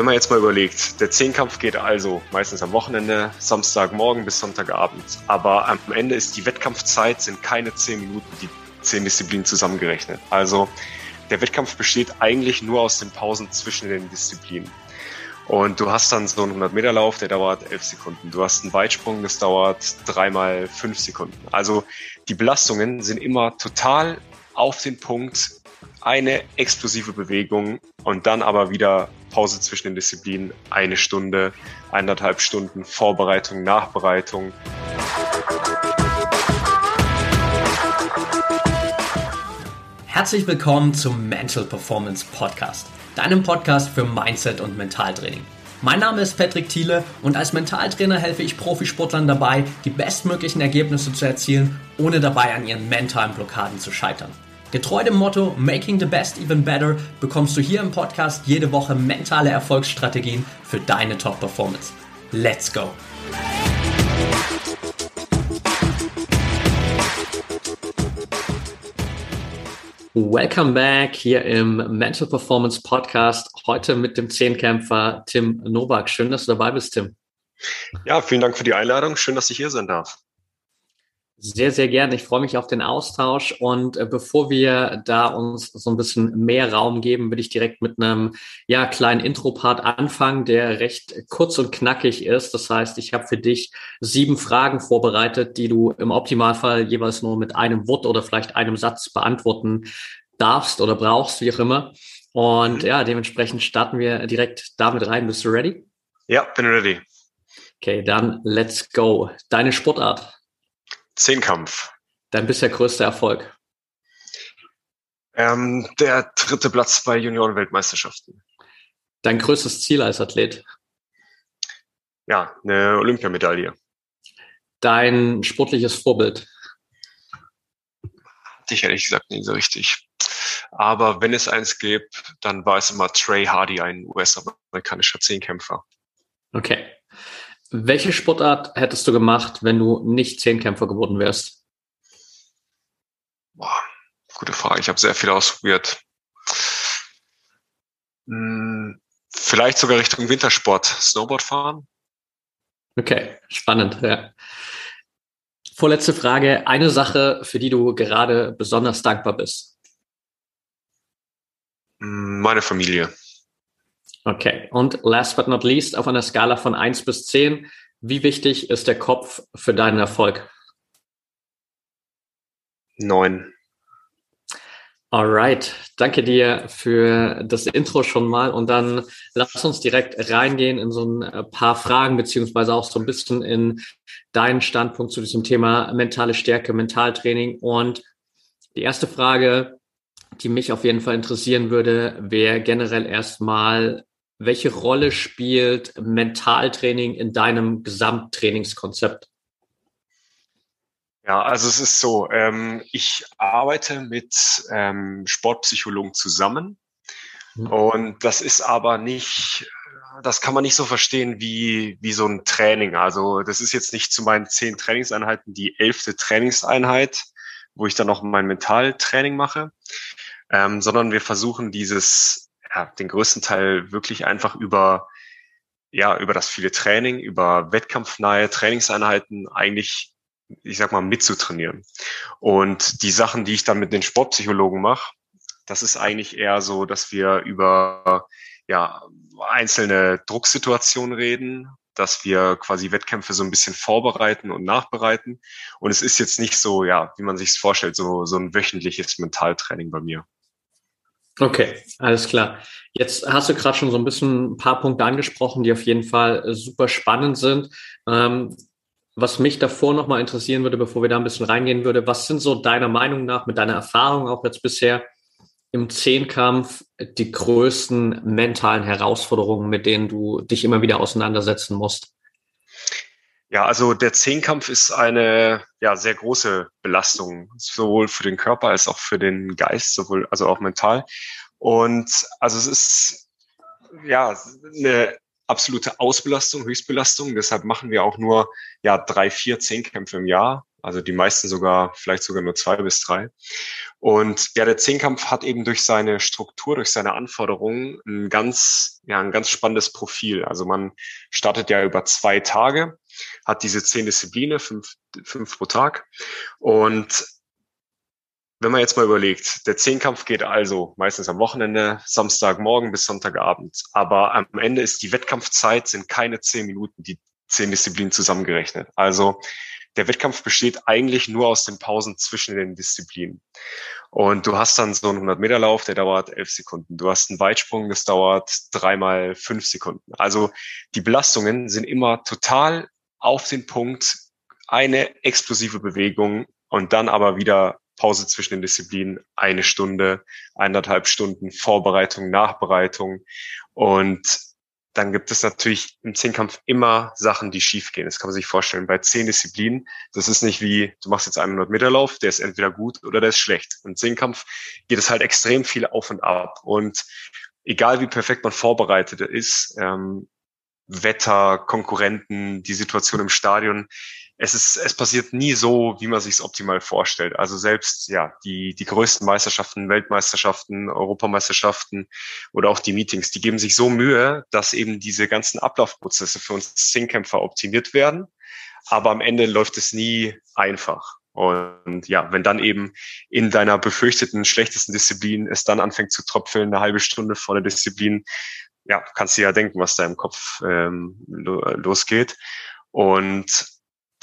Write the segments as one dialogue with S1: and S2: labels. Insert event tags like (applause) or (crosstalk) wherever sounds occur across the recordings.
S1: wenn man jetzt mal überlegt, der Zehnkampf geht also meistens am Wochenende, Samstagmorgen bis Sonntagabend. Aber am Ende ist die Wettkampfzeit, sind keine zehn Minuten, die zehn Disziplinen zusammengerechnet. Also der Wettkampf besteht eigentlich nur aus den Pausen zwischen den Disziplinen. Und du hast dann so einen 100-Meter-Lauf, der dauert elf Sekunden. Du hast einen Weitsprung, das dauert dreimal fünf Sekunden. Also die Belastungen sind immer total auf den Punkt, eine explosive Bewegung und dann aber wieder Pause zwischen den Disziplinen, eine Stunde, eineinhalb Stunden Vorbereitung, Nachbereitung.
S2: Herzlich willkommen zum Mental Performance Podcast, deinem Podcast für Mindset und Mentaltraining. Mein Name ist Patrick Thiele und als Mentaltrainer helfe ich Profisportlern dabei, die bestmöglichen Ergebnisse zu erzielen, ohne dabei an ihren mentalen Blockaden zu scheitern. Getreu dem Motto Making the Best Even Better bekommst du hier im Podcast jede Woche mentale Erfolgsstrategien für deine Top-Performance. Let's go! Welcome back hier im Mental Performance Podcast. Heute mit dem Zehnkämpfer Tim Nowak. Schön, dass du dabei bist, Tim.
S1: Ja, vielen Dank für die Einladung. Schön, dass ich hier sein darf.
S2: Sehr, sehr gerne. Ich freue mich auf den Austausch. Und äh, bevor wir da uns so ein bisschen mehr Raum geben, würde ich direkt mit einem ja, kleinen Intro-Part anfangen, der recht kurz und knackig ist. Das heißt, ich habe für dich sieben Fragen vorbereitet, die du im Optimalfall jeweils nur mit einem Wort oder vielleicht einem Satz beantworten darfst oder brauchst, wie auch immer. Und ja, dementsprechend starten wir direkt damit rein. Bist du ready?
S1: Ja, bin ready.
S2: Okay, dann let's go. Deine Sportart.
S1: Zehnkampf.
S2: Dein bisher größter Erfolg?
S1: Ähm, der dritte Platz bei Junioren-Weltmeisterschaften.
S2: Dein größtes Ziel als Athlet?
S1: Ja, eine Olympiamedaille.
S2: Dein sportliches Vorbild?
S1: Ich ehrlich gesagt nicht so richtig. Aber wenn es eins gibt, dann war es immer Trey Hardy, ein US-amerikanischer Zehnkämpfer.
S2: Okay. Welche Sportart hättest du gemacht, wenn du nicht Zehnkämpfer geworden wärst?
S1: Boah, gute Frage. Ich habe sehr viel ausprobiert. Hm, vielleicht sogar Richtung Wintersport, Snowboard fahren.
S2: Okay, spannend, ja. Vorletzte Frage. Eine Sache, für die du gerade besonders dankbar bist.
S1: Hm, meine Familie.
S2: Okay. Und last but not least, auf einer Skala von eins bis zehn, wie wichtig ist der Kopf für deinen Erfolg?
S1: Neun.
S2: Alright, danke dir für das Intro schon mal und dann lass uns direkt reingehen in so ein äh, paar Fragen beziehungsweise auch so ein bisschen in deinen Standpunkt zu diesem Thema mentale Stärke, Mentaltraining und die erste Frage, die mich auf jeden Fall interessieren würde, wäre generell erstmal, welche Rolle spielt Mentaltraining in deinem Gesamttrainingskonzept?
S1: Ja, also es ist so, ähm, ich arbeite mit ähm, Sportpsychologen zusammen mhm. und das ist aber nicht, das kann man nicht so verstehen wie, wie so ein Training. Also das ist jetzt nicht zu meinen zehn Trainingseinheiten die elfte Trainingseinheit, wo ich dann noch mein Mentaltraining mache, ähm, sondern wir versuchen dieses ja, den größten Teil wirklich einfach über, ja, über das viele Training, über wettkampfnahe Trainingseinheiten eigentlich, ich sag mal, mitzutrainieren. Und die Sachen, die ich dann mit den Sportpsychologen mache, das ist eigentlich eher so, dass wir über ja, einzelne Drucksituationen reden, dass wir quasi Wettkämpfe so ein bisschen vorbereiten und nachbereiten. Und es ist jetzt nicht so, ja, wie man sich es vorstellt, so, so ein wöchentliches Mentaltraining bei mir.
S2: Okay, alles klar. Jetzt hast du gerade schon so ein bisschen ein paar Punkte angesprochen, die auf jeden Fall äh, super spannend sind. Ähm, was mich davor nochmal interessieren würde, bevor wir da ein bisschen reingehen würde, was sind so deiner Meinung nach, mit deiner Erfahrung auch jetzt bisher im Zehnkampf die größten mentalen Herausforderungen, mit denen du dich immer wieder auseinandersetzen musst?
S1: Ja, also der Zehnkampf ist eine ja, sehr große Belastung, sowohl für den Körper als auch für den Geist, sowohl also auch mental. Und also es ist ja eine absolute Ausbelastung, Höchstbelastung. Deshalb machen wir auch nur ja drei, vier Zehnkämpfe im Jahr, Also die meisten sogar, vielleicht sogar nur zwei bis drei. Und ja, der Zehnkampf hat eben durch seine Struktur, durch seine Anforderungen ein ganz, ja, ein ganz spannendes Profil. Also man startet ja über zwei Tage, hat diese zehn Disziplinen, fünf, fünf pro Tag. Und wenn man jetzt mal überlegt, der Zehnkampf geht also meistens am Wochenende, Samstagmorgen bis Sonntagabend. Aber am Ende ist die Wettkampfzeit, sind keine zehn Minuten, die zehn Disziplinen zusammengerechnet. Also der Wettkampf besteht eigentlich nur aus den Pausen zwischen den Disziplinen. Und du hast dann so einen 100-Meter-Lauf, der dauert elf Sekunden. Du hast einen Weitsprung, das dauert dreimal fünf Sekunden. Also die Belastungen sind immer total auf den Punkt, eine explosive Bewegung und dann aber wieder Pause zwischen den Disziplinen, eine Stunde, eineinhalb Stunden Vorbereitung, Nachbereitung. Und dann gibt es natürlich im Zehnkampf immer Sachen, die schiefgehen. Das kann man sich vorstellen. Bei zehn Disziplinen, das ist nicht wie, du machst jetzt einen 100 Meter Lauf, der ist entweder gut oder der ist schlecht. Im Zehnkampf geht es halt extrem viel auf und ab. Und egal wie perfekt man vorbereitet ist, ähm, Wetter, Konkurrenten, die Situation im Stadion, es ist, es passiert nie so, wie man sich es optimal vorstellt. Also selbst ja die die größten Meisterschaften, Weltmeisterschaften, Europameisterschaften oder auch die Meetings, die geben sich so Mühe, dass eben diese ganzen Ablaufprozesse für uns Singkämpfer optimiert werden. Aber am Ende läuft es nie einfach. Und ja, wenn dann eben in deiner befürchteten schlechtesten Disziplin es dann anfängt zu tröpfeln, eine halbe Stunde vor der Disziplin, ja, kannst du ja denken, was da im Kopf ähm, losgeht. Und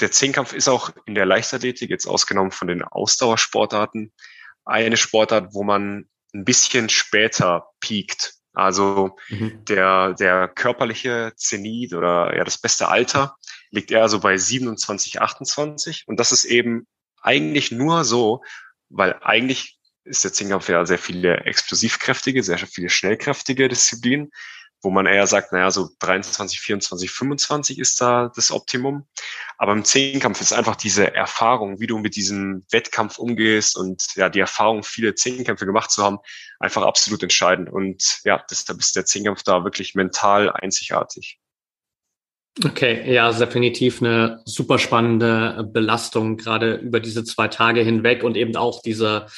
S1: der Zehnkampf ist auch in der Leichtathletik, jetzt ausgenommen von den Ausdauersportarten, eine Sportart, wo man ein bisschen später piekt. Also mhm. der, der körperliche Zenit oder ja das beste Alter liegt eher so bei 27, 28. Und das ist eben eigentlich nur so, weil eigentlich ist der Zehnkampf ja sehr viele explosivkräftige, sehr viele schnellkräftige Disziplinen wo man eher sagt, naja, so 23, 24, 25 ist da das Optimum. Aber im Zehnkampf ist einfach diese Erfahrung, wie du mit diesem Wettkampf umgehst und ja, die Erfahrung, viele Zehnkämpfe gemacht zu haben, einfach absolut entscheidend. Und ja, deshalb ist der Zehnkampf da wirklich mental einzigartig.
S2: Okay, ja, definitiv eine super spannende Belastung, gerade über diese zwei Tage hinweg und eben auch dieser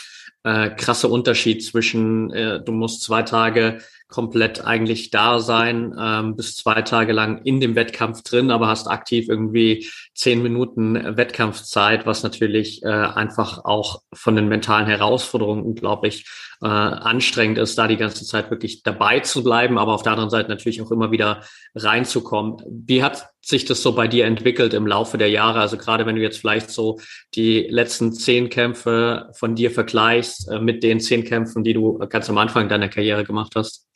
S2: äh, krasse Unterschied zwischen, äh, du musst zwei Tage komplett eigentlich da sein, ähm, bis zwei Tage lang in dem Wettkampf drin, aber hast aktiv irgendwie zehn Minuten Wettkampfzeit, was natürlich äh, einfach auch von den mentalen Herausforderungen unglaublich äh, anstrengend ist, da die ganze Zeit wirklich dabei zu bleiben, aber auf der anderen Seite natürlich auch immer wieder reinzukommen. Wie hat sich das so bei dir entwickelt im Laufe der Jahre? Also gerade wenn du jetzt vielleicht so die letzten zehn Kämpfe von dir vergleichst äh, mit den zehn Kämpfen, die du ganz am Anfang deiner Karriere gemacht hast?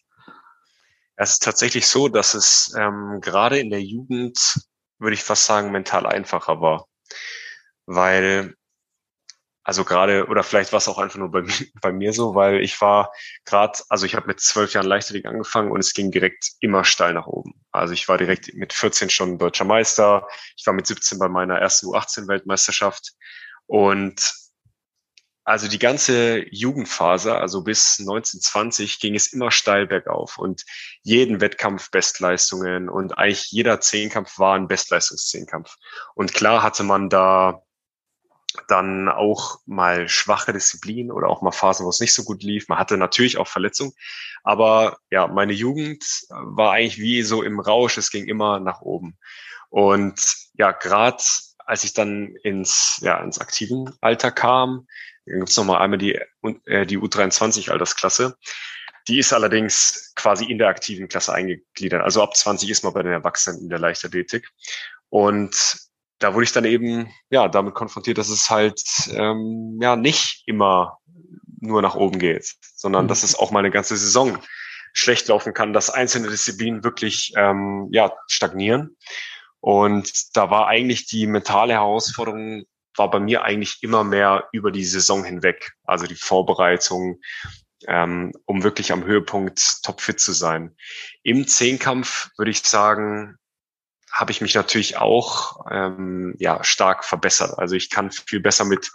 S1: Es ist tatsächlich so, dass es ähm, gerade in der Jugend, würde ich fast sagen, mental einfacher war. Weil, also gerade, oder vielleicht war es auch einfach nur bei, (laughs) bei mir so, weil ich war gerade, also ich habe mit zwölf Jahren Leichtathletik angefangen und es ging direkt immer steil nach oben. Also ich war direkt mit 14 schon deutscher Meister, ich war mit 17 bei meiner ersten U18-Weltmeisterschaft und also die ganze Jugendphase, also bis 1920, ging es immer steil bergauf und jeden Wettkampf Bestleistungen und eigentlich jeder Zehnkampf war ein Bestleistungszehnkampf. Und klar hatte man da dann auch mal schwache Disziplinen oder auch mal Phasen, wo es nicht so gut lief. Man hatte natürlich auch Verletzungen, aber ja, meine Jugend war eigentlich wie so im Rausch. Es ging immer nach oben. Und ja, gerade als ich dann ins ja ins aktiven Alter kam, dann gibt es nochmal einmal die, äh, die U23-Altersklasse. Die ist allerdings quasi in der aktiven Klasse eingegliedert. Also ab 20 ist man bei den Erwachsenen in der Leichtathletik. Und da wurde ich dann eben ja damit konfrontiert, dass es halt ähm, ja nicht immer nur nach oben geht, sondern mhm. dass es auch mal eine ganze Saison schlecht laufen kann, dass einzelne Disziplinen wirklich ähm, ja stagnieren. Und da war eigentlich die mentale Herausforderung war bei mir eigentlich immer mehr über die Saison hinweg. Also die Vorbereitung, ähm, um wirklich am Höhepunkt topfit zu sein. Im Zehnkampf würde ich sagen, habe ich mich natürlich auch ähm, ja stark verbessert. Also ich kann viel besser mit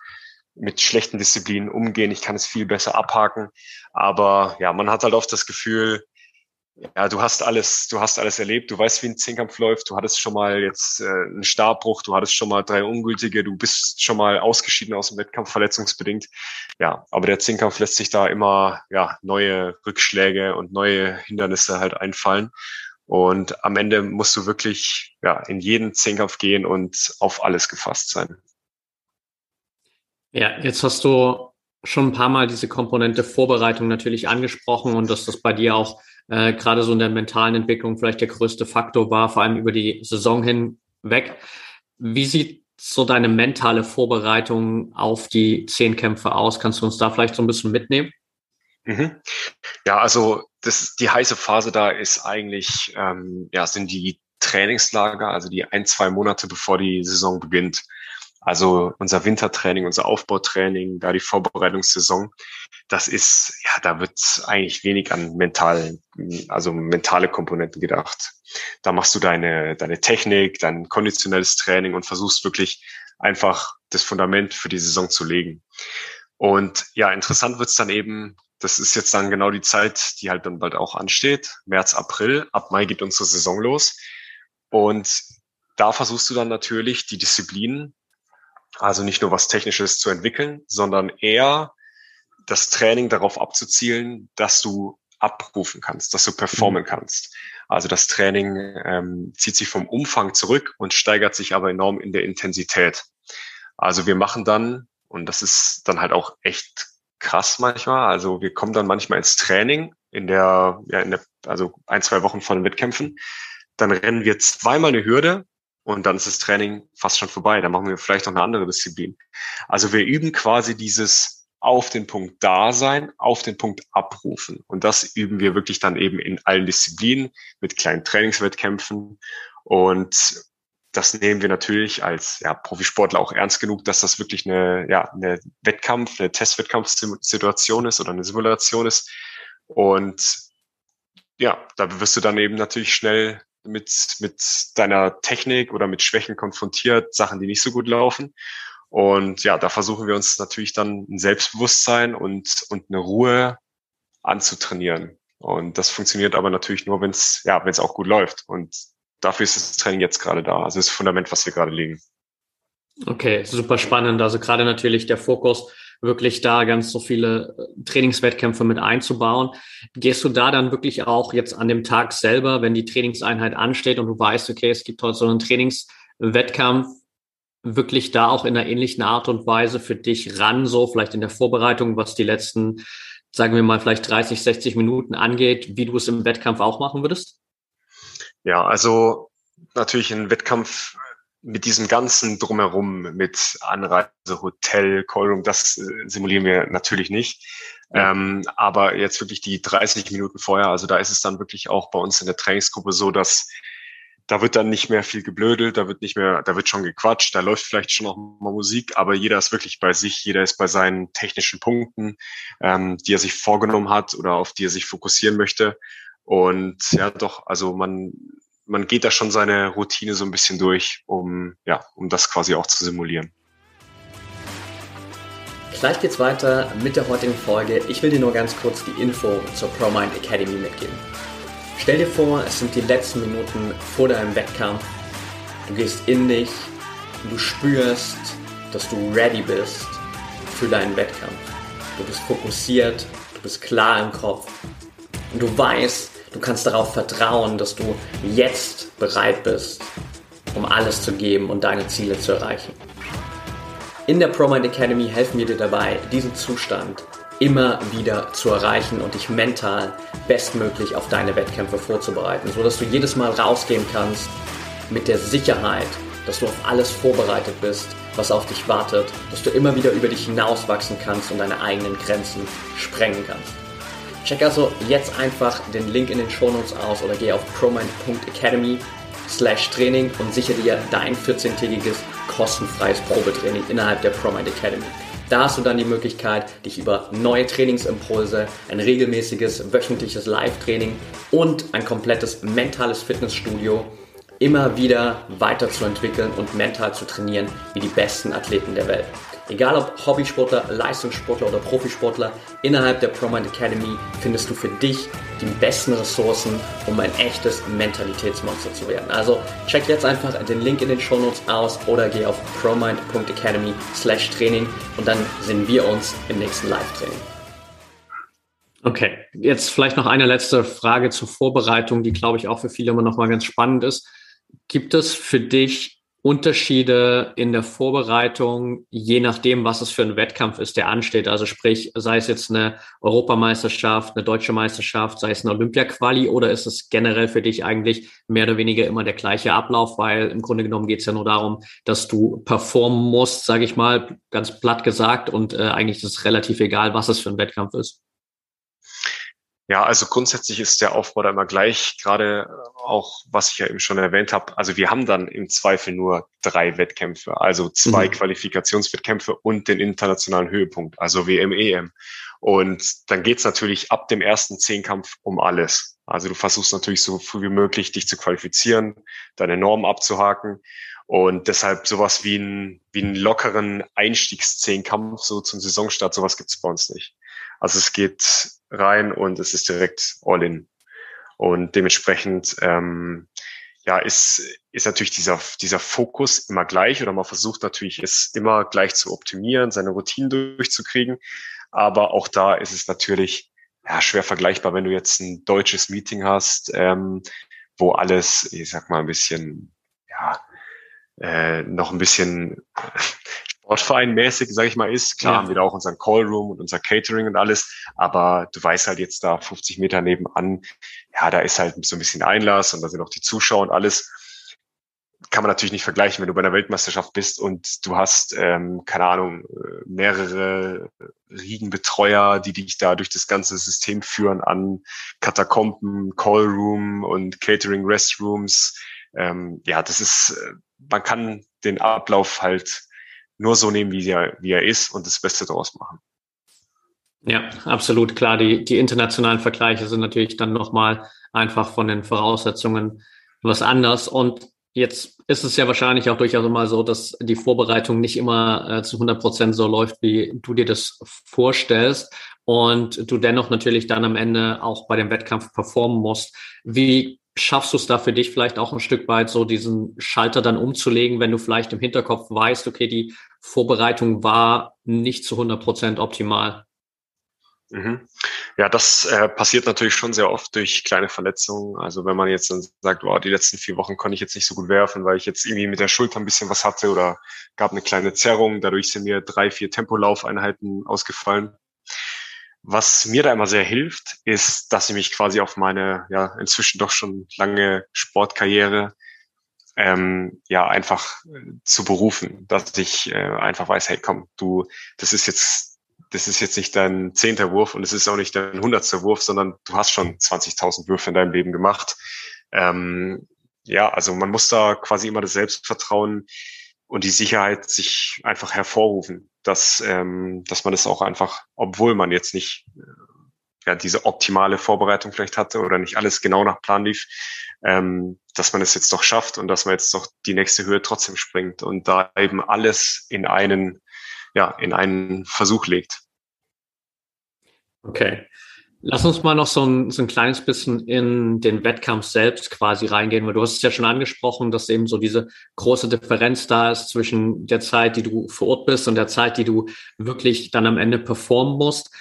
S1: mit schlechten Disziplinen umgehen. Ich kann es viel besser abhaken. Aber ja, man hat halt oft das Gefühl, ja, du hast alles, du hast alles erlebt, du weißt, wie ein Zehnkampf läuft, du hattest schon mal jetzt äh, einen Starbbruch, du hattest schon mal drei Ungültige, du bist schon mal ausgeschieden aus dem Wettkampf, verletzungsbedingt. Ja, aber der Zehnkampf lässt sich da immer ja, neue Rückschläge und neue Hindernisse halt einfallen. Und am Ende musst du wirklich ja, in jeden Zehnkampf gehen und auf alles gefasst sein.
S2: Ja, jetzt hast du schon ein paar Mal diese Komponente Vorbereitung natürlich angesprochen und dass das bei dir auch äh, gerade so in der mentalen Entwicklung vielleicht der größte Faktor war, vor allem über die Saison hinweg. Wie sieht so deine mentale Vorbereitung auf die Zehnkämpfe aus? Kannst du uns da vielleicht so ein bisschen mitnehmen?
S1: Mhm. Ja, also das, die heiße Phase da ist eigentlich, ähm, ja, sind die Trainingslager, also die ein, zwei Monate bevor die Saison beginnt. Also unser Wintertraining, unser Aufbautraining, da die Vorbereitungssaison, das ist, ja, da wird eigentlich wenig an mentalen, also mentale Komponenten gedacht. Da machst du deine, deine Technik, dein konditionelles Training und versuchst wirklich einfach das Fundament für die Saison zu legen. Und ja, interessant wird's dann eben, das ist jetzt dann genau die Zeit, die halt dann bald auch ansteht, März, April, ab Mai geht unsere Saison los. Und da versuchst du dann natürlich die Disziplinen also nicht nur was Technisches zu entwickeln, sondern eher das Training darauf abzuzielen, dass du abrufen kannst, dass du performen mhm. kannst. Also das Training ähm, zieht sich vom Umfang zurück und steigert sich aber enorm in der Intensität. Also wir machen dann, und das ist dann halt auch echt krass manchmal, also wir kommen dann manchmal ins Training in der, ja, in der, also ein, zwei Wochen vor den Wettkämpfen, dann rennen wir zweimal eine Hürde und dann ist das Training fast schon vorbei. Dann machen wir vielleicht noch eine andere Disziplin. Also wir üben quasi dieses auf den Punkt da sein, auf den Punkt abrufen. Und das üben wir wirklich dann eben in allen Disziplinen mit kleinen Trainingswettkämpfen. Und das nehmen wir natürlich als ja, Profisportler auch ernst genug, dass das wirklich eine, ja, eine Wettkampf, eine Testwettkampfsituation ist oder eine Simulation ist. Und ja, da wirst du dann eben natürlich schnell mit, mit deiner Technik oder mit Schwächen konfrontiert, Sachen, die nicht so gut laufen. Und ja, da versuchen wir uns natürlich dann ein Selbstbewusstsein und, und eine Ruhe anzutrainieren. Und das funktioniert aber natürlich nur, wenn es ja, wenn auch gut läuft. Und dafür ist das Training jetzt gerade da. Also das Fundament, was wir gerade legen.
S2: Okay, super spannend. Also gerade natürlich der Fokus wirklich da ganz so viele äh, Trainingswettkämpfe mit einzubauen. Gehst du da dann wirklich auch jetzt an dem Tag selber, wenn die Trainingseinheit ansteht und du weißt, okay, es gibt heute so einen Trainingswettkampf, wirklich da auch in einer ähnlichen Art und Weise für dich ran, so vielleicht in der Vorbereitung, was die letzten, sagen wir mal, vielleicht 30, 60 Minuten angeht, wie du es im Wettkampf auch machen würdest?
S1: Ja, also natürlich ein Wettkampf mit diesem ganzen Drumherum, mit Anreise, Hotel, Callroom, das äh, simulieren wir natürlich nicht. Ja. Ähm, aber jetzt wirklich die 30 Minuten vorher, also da ist es dann wirklich auch bei uns in der Trainingsgruppe so, dass da wird dann nicht mehr viel geblödelt, da wird nicht mehr, da wird schon gequatscht, da läuft vielleicht schon noch mal Musik, aber jeder ist wirklich bei sich, jeder ist bei seinen technischen Punkten, ähm, die er sich vorgenommen hat oder auf die er sich fokussieren möchte. Und ja, doch, also man man geht da schon seine Routine so ein bisschen durch, um, ja, um das quasi auch zu simulieren.
S2: Gleich geht's weiter mit der heutigen Folge. Ich will dir nur ganz kurz die Info zur ProMind Academy mitgeben. Stell dir vor, es sind die letzten Minuten vor deinem Wettkampf. Du gehst in dich, du spürst, dass du ready bist für deinen Wettkampf. Du bist fokussiert, du bist klar im Kopf und du weißt, Du kannst darauf vertrauen, dass du jetzt bereit bist, um alles zu geben und deine Ziele zu erreichen. In der ProMind Academy helfen wir dir dabei, diesen Zustand immer wieder zu erreichen und dich mental bestmöglich auf deine Wettkämpfe vorzubereiten, sodass du jedes Mal rausgehen kannst mit der Sicherheit, dass du auf alles vorbereitet bist, was auf dich wartet, dass du immer wieder über dich hinauswachsen kannst und deine eigenen Grenzen sprengen kannst. Check also jetzt einfach den Link in den Shownotes aus oder geh auf promind.academy slash Training und sichere dir dein 14-tägiges kostenfreies Probetraining innerhalb der ProMind Academy. Da hast du dann die Möglichkeit, dich über neue Trainingsimpulse, ein regelmäßiges wöchentliches Live-Training und ein komplettes mentales Fitnessstudio immer wieder weiterzuentwickeln und mental zu trainieren wie die besten Athleten der Welt. Egal ob Hobbysportler, Leistungssportler oder Profisportler, innerhalb der ProMind Academy findest du für dich die besten Ressourcen, um ein echtes Mentalitätsmonster zu werden. Also check jetzt einfach den Link in den Show Notes aus oder geh auf promind.academy slash Training und dann sehen wir uns im nächsten Live-Training. Okay, jetzt vielleicht noch eine letzte Frage zur Vorbereitung, die glaube ich auch für viele immer noch mal ganz spannend ist. Gibt es für dich Unterschiede in der Vorbereitung, je nachdem, was es für ein Wettkampf ist, der ansteht. Also sprich, sei es jetzt eine Europameisterschaft, eine deutsche Meisterschaft, sei es eine Olympia-Quali oder ist es generell für dich eigentlich mehr oder weniger immer der gleiche Ablauf, weil im Grunde genommen geht es ja nur darum, dass du performen musst, sage ich mal, ganz platt gesagt und äh, eigentlich ist es relativ egal, was es für ein Wettkampf ist.
S1: Ja, also grundsätzlich ist der Aufbau da immer gleich, gerade auch, was ich ja eben schon erwähnt habe. Also wir haben dann im Zweifel nur drei Wettkämpfe, also zwei mhm. Qualifikationswettkämpfe und den internationalen Höhepunkt, also WM, EM. Und dann geht's natürlich ab dem ersten Zehnkampf um alles. Also du versuchst natürlich so früh wie möglich, dich zu qualifizieren, deine Normen abzuhaken. Und deshalb sowas wie, ein, wie einen lockeren Einstiegszehnkampf so zum Saisonstart, sowas gibt's bei uns nicht. Also es geht rein und es ist direkt all in. Und dementsprechend ähm, ja, ist, ist natürlich dieser, dieser Fokus immer gleich oder man versucht natürlich, es immer gleich zu optimieren, seine Routinen durchzukriegen. Aber auch da ist es natürlich ja, schwer vergleichbar, wenn du jetzt ein deutsches Meeting hast, ähm, wo alles, ich sag mal, ein bisschen, ja, äh, noch ein bisschen Sportverein-mäßig, sage ich mal, ist. Klar ja. haben wir da auch unseren Callroom und unser Catering und alles, aber du weißt halt jetzt da 50 Meter nebenan, ja, da ist halt so ein bisschen Einlass und da sind auch die Zuschauer und alles. Kann man natürlich nicht vergleichen, wenn du bei einer Weltmeisterschaft bist und du hast, ähm, keine Ahnung, mehrere Riegenbetreuer, die dich da durch das ganze System führen an Katakomben, Callroom und Catering Restrooms. Ähm, ja, das ist, äh, man kann den Ablauf halt nur so nehmen, wie er, wie er ist und das Beste daraus machen.
S2: Ja, absolut klar. Die, die internationalen Vergleiche sind natürlich dann nochmal einfach von den Voraussetzungen was anders. Und jetzt ist es ja wahrscheinlich auch durchaus immer so, dass die Vorbereitung nicht immer äh, zu 100 Prozent so läuft, wie du dir das vorstellst. Und du dennoch natürlich dann am Ende auch bei dem Wettkampf performen musst. Wie schaffst du es da für dich vielleicht auch ein Stück weit so diesen Schalter dann umzulegen, wenn du vielleicht im Hinterkopf weißt, okay, die Vorbereitung war nicht zu 100 Prozent optimal?
S1: Mhm. Ja, das äh, passiert natürlich schon sehr oft durch kleine Verletzungen. Also wenn man jetzt dann sagt, wow, die letzten vier Wochen konnte ich jetzt nicht so gut werfen, weil ich jetzt irgendwie mit der Schulter ein bisschen was hatte oder gab eine kleine Zerrung. Dadurch sind mir drei, vier Tempolaufeinheiten ausgefallen. Was mir da immer sehr hilft, ist, dass ich mich quasi auf meine ja inzwischen doch schon lange Sportkarriere ähm, ja einfach äh, zu berufen, dass ich äh, einfach weiß, hey, komm, du, das ist jetzt, das ist jetzt nicht dein zehnter Wurf und es ist auch nicht dein hundertster Wurf, sondern du hast schon 20.000 Würfe in deinem Leben gemacht. Ähm, ja, also man muss da quasi immer das Selbstvertrauen und die Sicherheit sich einfach hervorrufen, dass, ähm, dass man es auch einfach, obwohl man jetzt nicht äh, ja, diese optimale Vorbereitung vielleicht hatte oder nicht alles genau nach Plan lief, ähm, dass man es jetzt doch schafft und dass man jetzt doch die nächste Höhe trotzdem springt und da eben alles in einen, ja, in einen Versuch legt.
S2: Okay. Lass uns mal noch so ein, so ein kleines bisschen in den Wettkampf selbst quasi reingehen, weil du hast es ja schon angesprochen, dass eben so diese große Differenz da ist zwischen der Zeit, die du vor Ort bist und der Zeit, die du wirklich dann am Ende performen musst.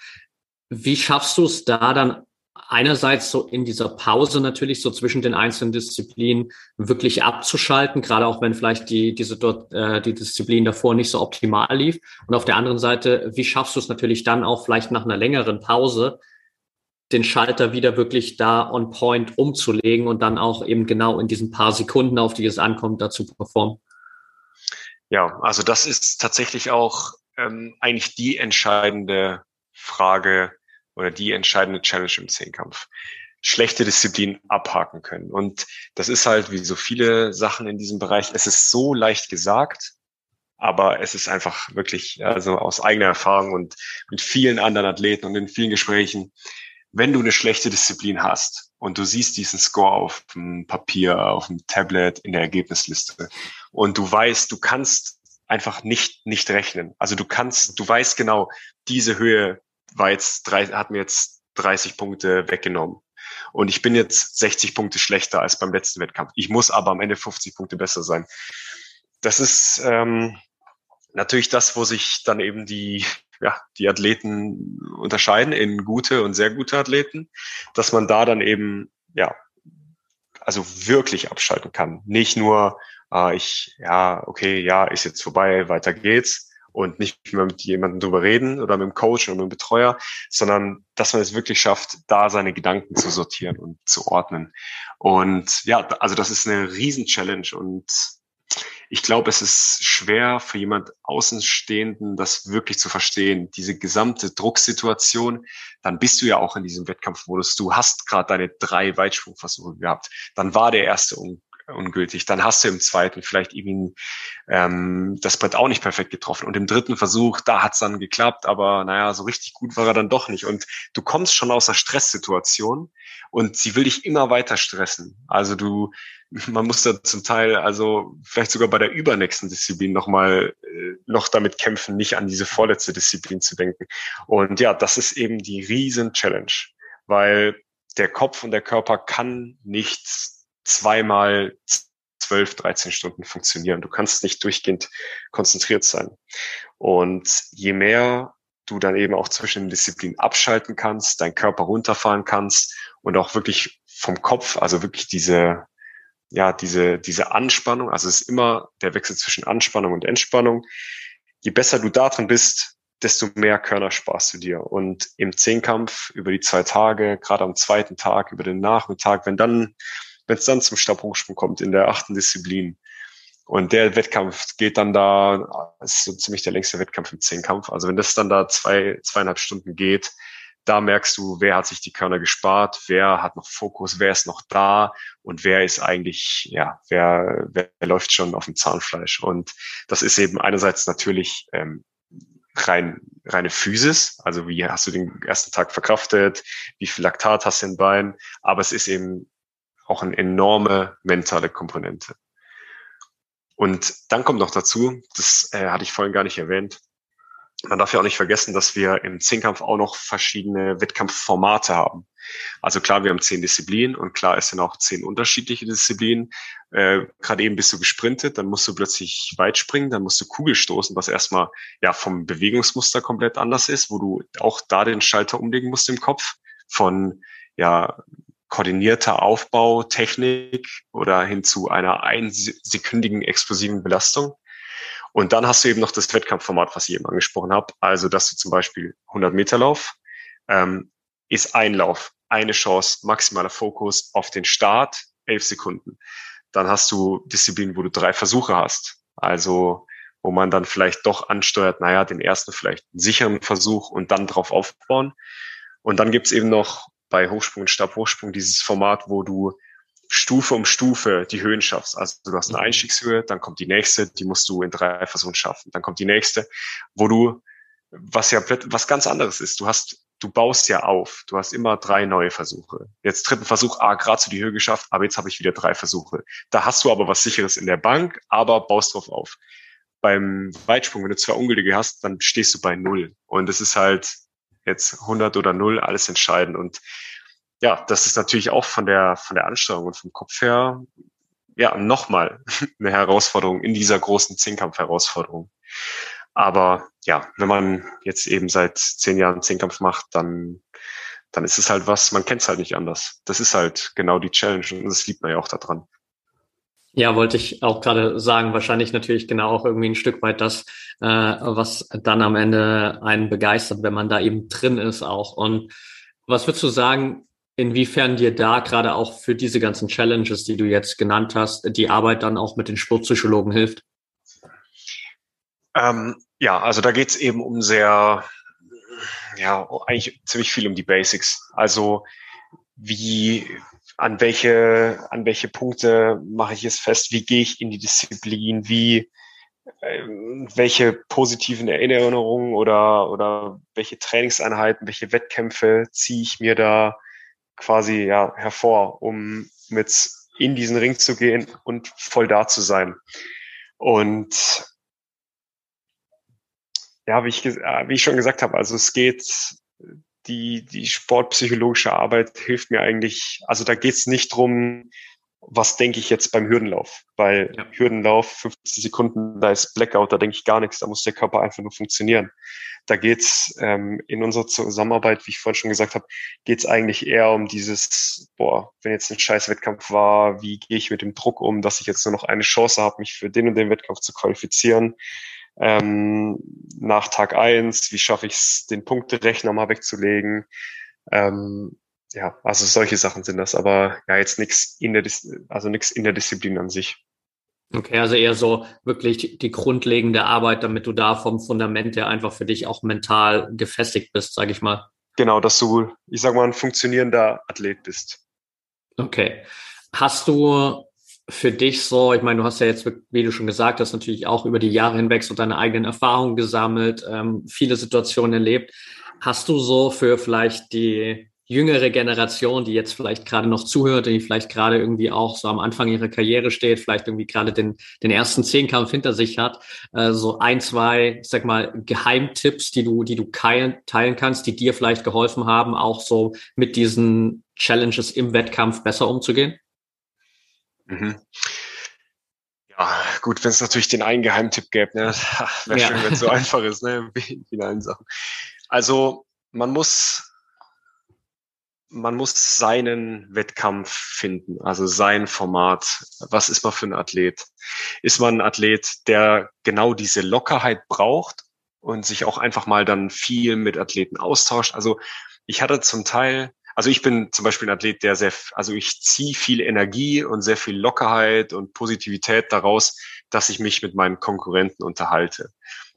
S2: Wie schaffst du es da dann einerseits so in dieser Pause natürlich so zwischen den einzelnen Disziplinen wirklich abzuschalten, gerade auch wenn vielleicht die, diese dort, äh, die Disziplin davor nicht so optimal lief. Und auf der anderen Seite, wie schaffst du es natürlich dann auch vielleicht nach einer längeren Pause den Schalter wieder wirklich da on point umzulegen und dann auch eben genau in diesen paar Sekunden, auf die es ankommt, dazu performen?
S1: Ja, also das ist tatsächlich auch ähm, eigentlich die entscheidende Frage oder die entscheidende Challenge im Zehnkampf. Schlechte Disziplin abhaken können. Und das ist halt wie so viele Sachen in diesem Bereich. Es ist so leicht gesagt, aber es ist einfach wirklich, also aus eigener Erfahrung und mit vielen anderen Athleten und in vielen Gesprächen, wenn du eine schlechte Disziplin hast und du siehst diesen Score auf dem Papier, auf dem Tablet, in der Ergebnisliste und du weißt, du kannst einfach nicht, nicht rechnen. Also du kannst, du weißt genau, diese Höhe war jetzt drei, hat mir jetzt 30 Punkte weggenommen. Und ich bin jetzt 60 Punkte schlechter als beim letzten Wettkampf. Ich muss aber am Ende 50 Punkte besser sein. Das ist ähm, natürlich das, wo sich dann eben die, ja, die Athleten unterscheiden in gute und sehr gute Athleten, dass man da dann eben, ja, also wirklich abschalten kann. Nicht nur, äh, ich, ja, okay, ja, ist jetzt vorbei, weiter geht's und nicht mehr mit jemandem drüber reden oder mit dem Coach oder mit dem Betreuer, sondern dass man es wirklich schafft, da seine Gedanken zu sortieren und zu ordnen. Und ja, also das ist eine Riesen-Challenge und ich glaube, es ist schwer für jemand Außenstehenden, das wirklich zu verstehen. Diese gesamte Drucksituation, dann bist du ja auch in diesem Wettkampfmodus. Du hast gerade deine drei Weitsprungversuche gehabt. Dann war der erste ungültig. Dann hast du im zweiten vielleicht irgendwie ähm, das Brett auch nicht perfekt getroffen. Und im dritten Versuch, da hat's dann geklappt, aber naja, so richtig gut war er dann doch nicht. Und du kommst schon aus einer Stresssituation und sie will dich immer weiter stressen. Also du, (laughs) man muss da zum Teil, also vielleicht sogar bei der übernächsten Disziplin nochmal äh, noch damit kämpfen, nicht an diese vorletzte Disziplin zu denken. Und ja, das ist eben die riesen Challenge, weil der Kopf und der Körper kann nichts zweimal zwölf, 13 Stunden funktionieren. Du kannst nicht durchgehend konzentriert sein. Und je mehr du dann eben auch zwischen den Disziplinen abschalten kannst, deinen Körper runterfahren kannst und auch wirklich vom Kopf, also wirklich diese, ja, diese, diese Anspannung, also es ist immer der Wechsel zwischen Anspannung und Entspannung. Je besser du da drin bist, desto mehr Körner sparst du dir. Und im Zehnkampf über die zwei Tage, gerade am zweiten Tag, über den Nachmittag, wenn dann wenn es dann zum Stabhochsprung kommt in der achten Disziplin. Und der Wettkampf geht dann da, ist so ziemlich der längste Wettkampf im Zehnkampf. Also wenn das dann da zwei, zweieinhalb Stunden geht, da merkst du, wer hat sich die Körner gespart, wer hat noch Fokus, wer ist noch da und wer ist eigentlich, ja, wer, wer läuft schon auf dem Zahnfleisch. Und das ist eben einerseits natürlich ähm, rein, reine Physis, also wie hast du den ersten Tag verkraftet, wie viel Laktat hast du im Bein, aber es ist eben auch eine enorme mentale Komponente. Und dann kommt noch dazu, das äh, hatte ich vorhin gar nicht erwähnt, man darf ja auch nicht vergessen, dass wir im Zehnkampf auch noch verschiedene Wettkampfformate haben. Also klar, wir haben zehn Disziplinen und klar, es sind auch zehn unterschiedliche Disziplinen. Äh, Gerade eben bist du gesprintet, dann musst du plötzlich weit springen, dann musst du Kugel stoßen, was erstmal ja vom Bewegungsmuster komplett anders ist, wo du auch da den Schalter umlegen musst im Kopf von ja koordinierter Aufbau, Technik oder hin zu einer einsekündigen explosiven Belastung. Und dann hast du eben noch das Wettkampfformat, was ich eben angesprochen habe. Also, dass du zum Beispiel 100 Meter Lauf ähm, ist ein Lauf, eine Chance, maximaler Fokus auf den Start, elf Sekunden. Dann hast du Disziplinen, wo du drei Versuche hast. Also, wo man dann vielleicht doch ansteuert, naja, den ersten vielleicht einen sicheren Versuch und dann drauf aufbauen. Und dann gibt's eben noch bei Hochsprung und Stabhochsprung dieses Format, wo du Stufe um Stufe die Höhen schaffst. Also du hast eine mhm. Einstiegshöhe, dann kommt die nächste, die musst du in drei Versuchen schaffen. Dann kommt die nächste, wo du, was ja was ganz anderes ist. Du hast, du baust ja auf. Du hast immer drei neue Versuche. Jetzt dritten Versuch, ah, gerade zu die Höhe geschafft, aber jetzt habe ich wieder drei Versuche. Da hast du aber was sicheres in der Bank, aber baust drauf auf. Beim Weitsprung, wenn du zwei Ungültige hast, dann stehst du bei null. Und es ist halt, jetzt 100 oder 0 alles entscheiden. Und ja, das ist natürlich auch von der, von der Anstrengung und vom Kopf her, ja, nochmal (laughs) eine Herausforderung in dieser großen Zehnkampf-Herausforderung. Aber ja, wenn man jetzt eben seit zehn Jahren Zehnkampf macht, dann, dann ist es halt was, man kennt es halt nicht anders. Das ist halt genau die Challenge und das liebt man ja auch daran.
S2: Ja, wollte ich auch gerade sagen, wahrscheinlich natürlich genau auch irgendwie ein Stück weit das, äh, was dann am Ende einen begeistert, wenn man da eben drin ist auch. Und was würdest du sagen, inwiefern dir da gerade auch für diese ganzen Challenges, die du jetzt genannt hast, die Arbeit dann auch mit den Sportpsychologen hilft?
S1: Ähm, ja, also da geht's eben um sehr, ja, eigentlich ziemlich viel um die Basics. Also wie, an welche, an welche Punkte mache ich es fest, wie gehe ich in die Disziplin, wie, äh, welche positiven Erinnerungen oder, oder welche Trainingseinheiten, welche Wettkämpfe ziehe ich mir da quasi ja, hervor, um mit in diesen Ring zu gehen und voll da zu sein. Und ja, wie ich, wie ich schon gesagt habe, also es geht, die, die sportpsychologische Arbeit hilft mir eigentlich, also da geht es nicht drum, was denke ich jetzt beim Hürdenlauf? Weil ja. Hürdenlauf, 15 Sekunden, da ist Blackout, da denke ich gar nichts, da muss der Körper einfach nur funktionieren. Da geht's ähm, in unserer Zusammenarbeit, wie ich vorhin schon gesagt habe, geht's eigentlich eher um dieses, boah, wenn jetzt ein scheiß Wettkampf war, wie gehe ich mit dem Druck um, dass ich jetzt nur noch eine Chance habe, mich für den und den Wettkampf zu qualifizieren. Ähm, nach Tag eins, wie schaffe ich es, den Punkterechner mal wegzulegen? Ähm, ja, also solche Sachen sind das, aber ja, jetzt nichts in der, Dis also nichts in der Disziplin an sich.
S2: Okay, also eher so wirklich die grundlegende Arbeit, damit du da vom Fundament her einfach für dich auch mental gefestigt bist, sage ich mal.
S1: Genau, dass du, ich sag mal, ein funktionierender Athlet bist.
S2: Okay. Hast du für dich so, ich meine, du hast ja jetzt, wie du schon gesagt hast, natürlich auch über die Jahre hinweg so deine eigenen Erfahrungen gesammelt, ähm, viele Situationen erlebt. Hast du so für vielleicht die jüngere Generation, die jetzt vielleicht gerade noch zuhört, die vielleicht gerade irgendwie auch so am Anfang ihrer Karriere steht, vielleicht irgendwie gerade den, den ersten Zehnkampf hinter sich hat, äh, so ein, zwei, sag mal, Geheimtipps, die du, die du teilen kannst, die dir vielleicht geholfen haben, auch so mit diesen Challenges im Wettkampf besser umzugehen?
S1: Mhm. Ja, gut, wenn es natürlich den einen Geheimtipp gäbe, ne? (laughs) wäre ja. schön, wenn es so (laughs) einfach ist, ne? In finalen Sachen. Also man muss man muss seinen Wettkampf finden, also sein Format. Was ist man für ein Athlet? Ist man ein Athlet, der genau diese Lockerheit braucht und sich auch einfach mal dann viel mit Athleten austauscht? Also ich hatte zum Teil, also ich bin zum Beispiel ein Athlet, der sehr, also ich ziehe viel Energie und sehr viel Lockerheit und Positivität daraus, dass ich mich mit meinen Konkurrenten unterhalte.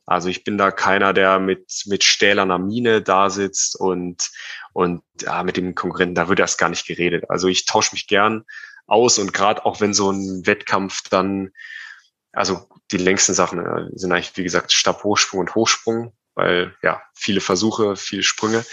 S1: Also ich bin da keiner, der mit, mit stählerner Mine da sitzt und, und ja, mit dem Konkurrenten, da wird erst gar nicht geredet. Also ich tausche mich gern aus und gerade auch wenn so ein Wettkampf dann, also die längsten Sachen äh, sind eigentlich, wie gesagt, Stabhochsprung und Hochsprung, weil ja, viele Versuche, viele Sprünge,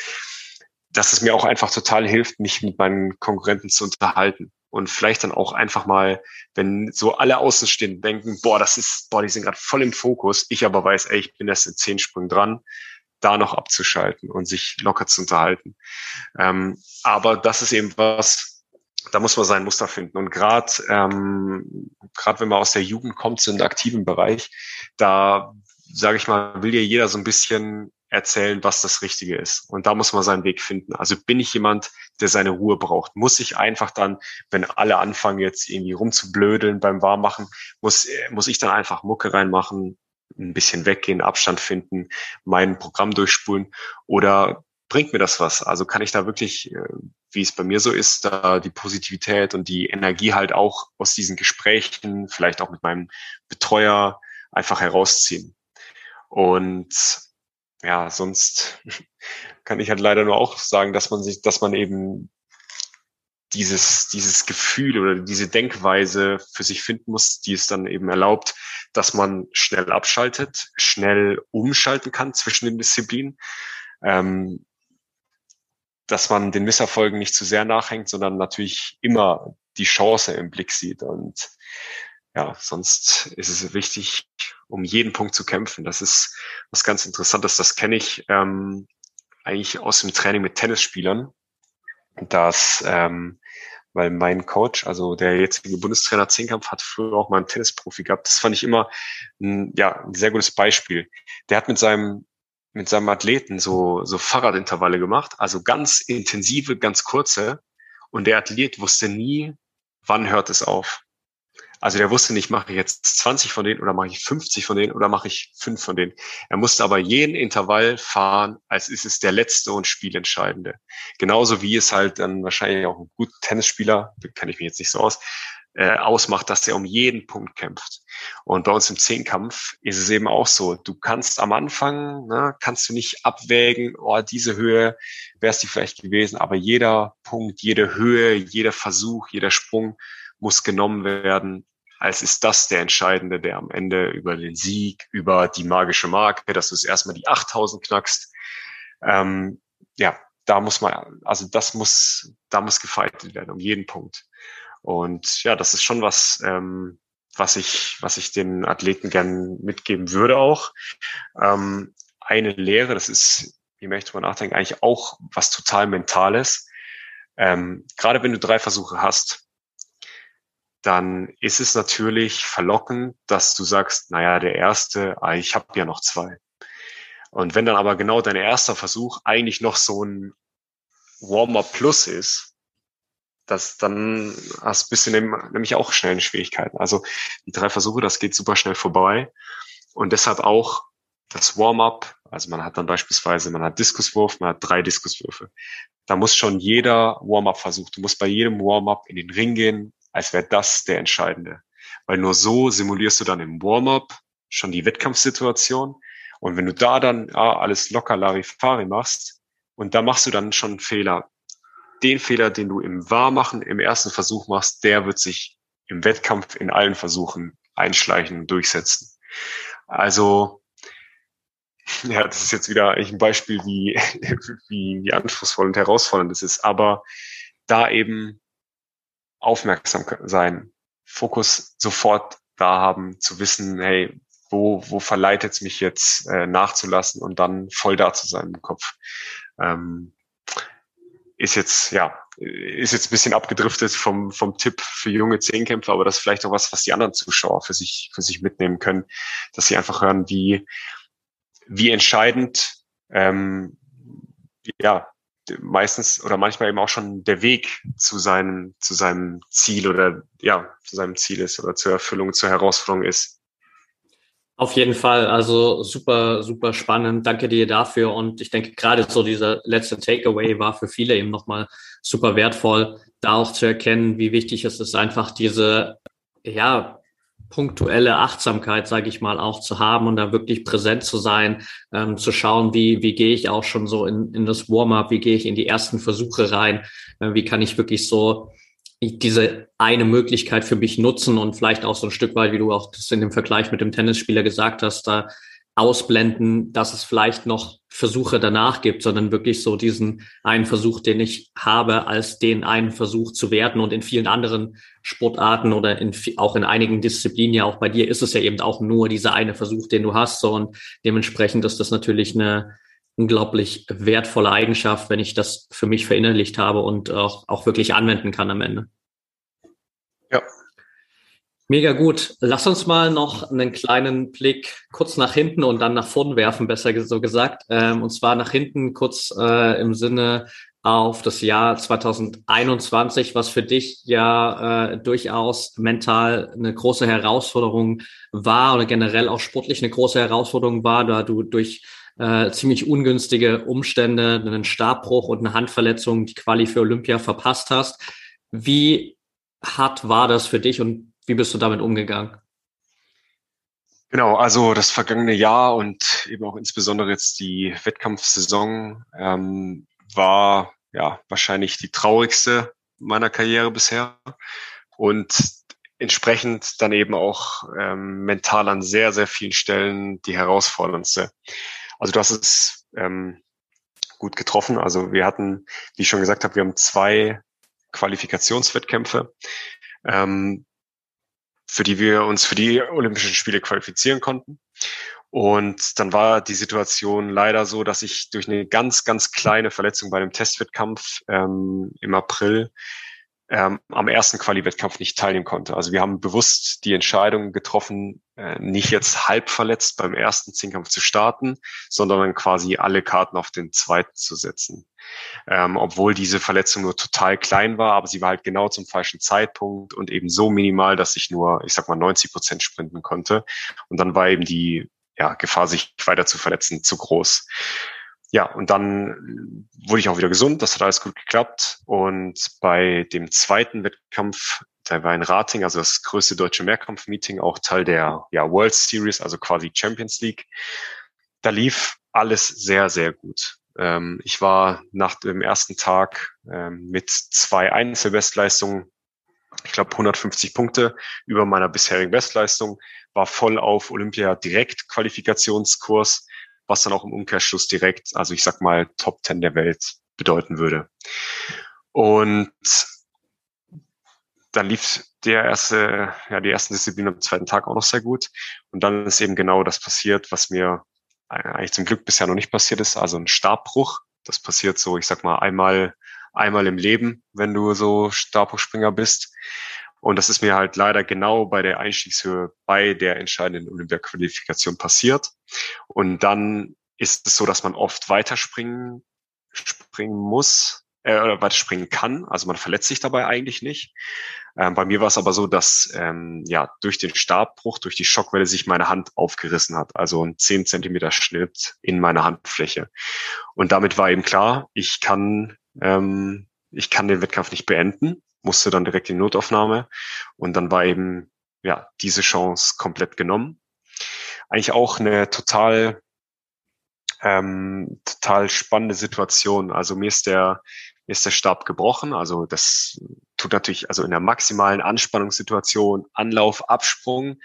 S1: dass es mir auch einfach total hilft, mich mit meinen Konkurrenten zu unterhalten und vielleicht dann auch einfach mal, wenn so alle Außenstehenden denken, boah, das ist, boah, die sind gerade voll im Fokus, ich aber weiß, ey, ich bin erst in zehn Sprüngen dran, da noch abzuschalten und sich locker zu unterhalten. Ähm, aber das ist eben was, da muss man sein Muster finden. Und gerade ähm, gerade wenn man aus der Jugend kommt, so in aktiven Bereich, da sage ich mal, will ja jeder so ein bisschen erzählen, was das Richtige ist. Und da muss man seinen Weg finden. Also bin ich jemand, der seine Ruhe braucht? Muss ich einfach dann, wenn alle anfangen jetzt irgendwie rumzublödeln beim Warmmachen, muss, muss ich dann einfach Mucke reinmachen, ein bisschen weggehen, Abstand finden, mein Programm durchspulen oder bringt mir das was? Also kann ich da wirklich, äh, wie es bei mir so ist, da die Positivität und die Energie halt auch aus diesen Gesprächen, vielleicht auch mit meinem Betreuer einfach herausziehen. Und ja, sonst (laughs) kann ich halt leider nur auch sagen, dass man sich, dass man eben dieses, dieses Gefühl oder diese Denkweise für sich finden muss, die es dann eben erlaubt, dass man schnell abschaltet, schnell umschalten kann zwischen den Disziplinen, ähm, dass man den Misserfolgen nicht zu sehr nachhängt, sondern natürlich immer die Chance im Blick sieht. Und ja, sonst ist es wichtig, um jeden Punkt zu kämpfen. Das ist was ganz Interessantes. Das kenne ich ähm, eigentlich aus dem Training mit Tennisspielern, dass ähm, weil mein Coach, also der jetzige Bundestrainer Zehnkampf, hat früher auch mal einen Tennisprofi gehabt. Das fand ich immer ein, ja, ein sehr gutes Beispiel. Der hat mit seinem mit seinem Athleten so, so Fahrradintervalle gemacht, also ganz intensive, ganz kurze. Und der Athlet wusste nie, wann hört es auf. Also der wusste nicht, mache ich jetzt 20 von denen oder mache ich 50 von denen oder mache ich fünf von denen. Er musste aber jeden Intervall fahren, als ist es der letzte und spielentscheidende. Genauso wie es halt dann wahrscheinlich auch ein guter Tennisspieler, kenne ich mich jetzt nicht so aus, äh, ausmacht, dass er um jeden Punkt kämpft. Und bei uns im Zehnkampf ist es eben auch so. Du kannst am Anfang, ne, kannst du nicht abwägen, oh, diese Höhe wäre es vielleicht gewesen, aber jeder Punkt, jede Höhe, jeder Versuch, jeder Sprung muss genommen werden, als ist das der Entscheidende, der am Ende über den Sieg, über die magische Marke, dass du es erstmal die 8000 knackst. Ähm, ja, da muss man, also das muss, da muss gefeitet werden, um jeden Punkt. Und ja, das ist schon was, ähm, was ich, was ich den Athleten gern mitgeben würde auch. Ähm, eine Lehre, das ist, je mehr ich drüber nachdenke, eigentlich auch was total Mentales. Ähm, gerade wenn du drei Versuche hast, dann ist es natürlich verlockend, dass du sagst, naja, der erste, ah, ich habe ja noch zwei. Und wenn dann aber genau dein erster Versuch eigentlich noch so ein Warm-up Plus ist, das, dann hast du bisschen nämlich auch schnell Schwierigkeiten. Also die drei Versuche, das geht super schnell vorbei. Und deshalb auch das Warm-up. Also man hat dann beispielsweise, man hat Diskuswurf, man hat drei Diskuswürfe. Da muss schon jeder Warm-up-Versuch, du musst bei jedem Warm-up in den Ring gehen, als wäre das der entscheidende. Weil nur so simulierst du dann im Warm-up schon die Wettkampfsituation. Und wenn du da dann ah, alles locker Larifari machst und da machst du dann schon einen Fehler, den Fehler, den du im Wahrmachen im ersten Versuch machst, der wird sich im Wettkampf in allen Versuchen einschleichen und durchsetzen. Also, (laughs) ja, das ist jetzt wieder ein Beispiel, wie, (laughs) wie, wie anspruchsvoll und herausfordernd es ist. Aber da eben aufmerksam sein, Fokus sofort da haben, zu wissen, hey, wo, wo verleitet es mich jetzt äh, nachzulassen und dann voll da zu sein im Kopf. Ähm, ist jetzt, ja, ist jetzt ein bisschen abgedriftet vom, vom Tipp für junge Zehnkämpfer, aber das ist vielleicht auch was, was die anderen Zuschauer für sich, für sich mitnehmen können, dass sie einfach hören, wie, wie entscheidend, ähm, ja, meistens oder manchmal eben auch schon der Weg zu seinem, zu seinem Ziel oder, ja, zu seinem Ziel ist oder zur Erfüllung, zur Herausforderung ist.
S2: Auf jeden Fall, also super, super spannend. Danke dir dafür. Und ich denke, gerade so dieser letzte Takeaway war für viele eben nochmal super wertvoll, da auch zu erkennen, wie wichtig es ist, einfach diese, ja, punktuelle Achtsamkeit, sage ich mal, auch zu haben und da wirklich präsent zu sein, ähm, zu schauen, wie, wie gehe ich auch schon so in, in das Warm-up, wie gehe ich in die ersten Versuche rein, äh, wie kann ich wirklich so diese eine Möglichkeit für mich nutzen und vielleicht auch so ein Stück weit, wie du auch das in dem Vergleich mit dem Tennisspieler gesagt hast, da ausblenden, dass es vielleicht noch Versuche danach gibt, sondern wirklich so diesen einen Versuch, den ich habe, als den einen Versuch zu werten. Und in vielen anderen Sportarten oder in, auch in einigen Disziplinen, ja auch bei dir, ist es ja eben auch nur dieser eine Versuch, den du hast. So, und dementsprechend ist das natürlich eine, unglaublich wertvolle Eigenschaft, wenn ich das für mich verinnerlicht habe und auch, auch wirklich anwenden kann am Ende.
S1: Ja.
S2: Mega gut. Lass uns mal noch einen kleinen Blick kurz nach hinten und dann nach vorn werfen, besser so gesagt. Ähm, und zwar nach hinten kurz äh, im Sinne auf das Jahr 2021, was für dich ja äh, durchaus mental eine große Herausforderung war oder generell auch sportlich eine große Herausforderung war, da du durch äh, ziemlich ungünstige Umstände, einen Stabbruch und eine Handverletzung die Quali für Olympia verpasst hast. Wie hart war das für dich und wie bist du damit umgegangen?
S1: Genau, also das vergangene Jahr und eben auch insbesondere jetzt die Wettkampfsaison ähm, war ja wahrscheinlich die traurigste meiner Karriere bisher und entsprechend dann eben auch ähm, mental an sehr, sehr vielen Stellen die herausforderndste. Also du hast es ähm, gut getroffen. Also wir hatten, wie ich schon gesagt habe, wir haben zwei Qualifikationswettkämpfe, ähm, für die wir uns für die Olympischen Spiele qualifizieren konnten. Und dann war die Situation leider so, dass ich durch eine ganz, ganz kleine Verletzung bei einem Testwettkampf ähm, im April ähm, am ersten Quali-Wettkampf nicht teilnehmen konnte. Also wir haben bewusst die Entscheidung getroffen, äh, nicht jetzt halb verletzt beim ersten Zehnkampf zu starten, sondern quasi alle Karten auf den zweiten zu setzen. Ähm, obwohl diese Verletzung nur total klein war, aber sie war halt genau zum falschen Zeitpunkt und eben so minimal, dass ich nur, ich sag mal, 90 Prozent sprinten konnte. Und dann war eben die ja, Gefahr, sich weiter zu verletzen, zu groß ja, und dann wurde ich auch wieder gesund, das hat alles gut geklappt. Und bei dem zweiten Wettkampf, der war in Rating, also das größte deutsche Mehrkampf-Meeting, auch Teil der ja, World Series, also quasi Champions League, da lief alles sehr, sehr gut. Ähm, ich war nach dem ersten Tag ähm, mit zwei Einzelbestleistungen, ich glaube 150 Punkte über meiner bisherigen Bestleistung, war voll auf Olympia direkt Qualifikationskurs was dann auch im Umkehrschluss direkt, also ich sag mal, Top 10 der Welt bedeuten würde. Und dann lief der erste, ja, die ersten Disziplinen am zweiten Tag auch noch sehr gut. Und dann ist eben genau das passiert, was mir eigentlich zum Glück bisher noch nicht passiert ist, also ein Stabbruch. Das passiert so, ich sag mal, einmal, einmal im Leben, wenn du so Stabhochspringer bist. Und das ist mir halt leider genau bei der Einstiegshöhe bei der entscheidenden Olympia-Qualifikation passiert. Und dann ist es so, dass man oft weiterspringen springen muss äh, oder weiterspringen kann. Also man verletzt sich dabei eigentlich nicht. Ähm, bei mir war es aber so, dass ähm, ja durch den Stabbruch, durch die Schockwelle sich meine Hand aufgerissen hat. Also ein 10 Zentimeter Schnitt in meiner Handfläche. Und damit war eben klar, ich kann ähm, ich kann den Wettkampf nicht beenden musste dann direkt in Notaufnahme und dann war eben ja diese Chance komplett genommen. Eigentlich auch eine total ähm, total spannende Situation. Also mir ist der mir ist der Stab gebrochen. Also das tut natürlich also in der maximalen Anspannungssituation Anlauf, Absprung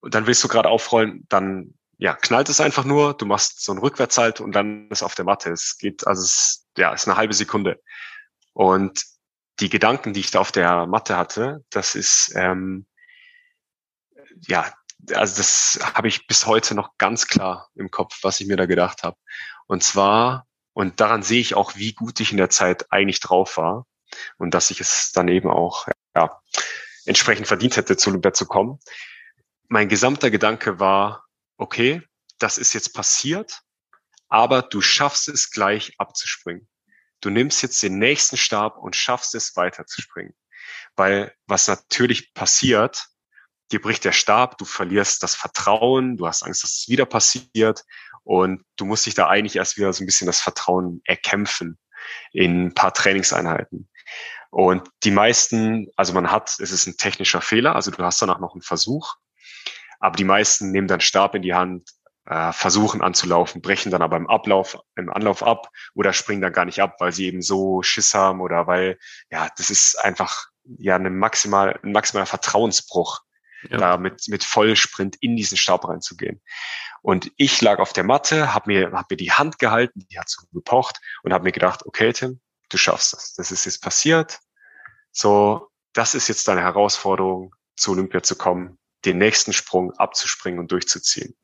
S1: und dann willst du gerade aufrollen, dann ja, knallt es einfach nur, du machst so einen Rückwärtshalt und dann ist auf der Matte. Es geht, also es, ja, ist eine halbe Sekunde. Und die Gedanken, die ich da auf der Matte hatte, das ist, ähm, ja, also das habe ich bis heute noch ganz klar im Kopf, was ich mir da gedacht habe. Und zwar, und daran sehe ich auch, wie gut ich in der Zeit eigentlich drauf war und dass ich es dann eben auch ja, entsprechend verdient hätte, zu Olympia zu kommen. Mein gesamter Gedanke war, okay, das ist jetzt passiert, aber du schaffst es gleich abzuspringen du nimmst jetzt den nächsten Stab und schaffst es weiterzuspringen. Weil was natürlich passiert, dir bricht der Stab, du verlierst das Vertrauen, du hast Angst, dass es wieder passiert und du musst dich da eigentlich erst wieder so ein bisschen das Vertrauen erkämpfen in ein paar Trainingseinheiten. Und die meisten, also man hat, es ist ein technischer Fehler, also du hast danach noch einen Versuch, aber die meisten nehmen dann Stab in die Hand, äh, versuchen anzulaufen, brechen dann aber im Ablauf, im Anlauf ab oder springen dann gar nicht ab, weil sie eben so Schiss haben oder weil, ja, das ist einfach ja eine maximal, ein maximaler Vertrauensbruch, ja. da mit, mit Vollsprint in diesen Staub reinzugehen. Und ich lag auf der Matte, habe mir, hab mir die Hand gehalten, die hat so gepocht und habe mir gedacht, okay, Tim, du schaffst das. Das ist jetzt passiert. So, das ist jetzt deine Herausforderung, zu Olympia zu kommen, den nächsten Sprung abzuspringen und durchzuziehen.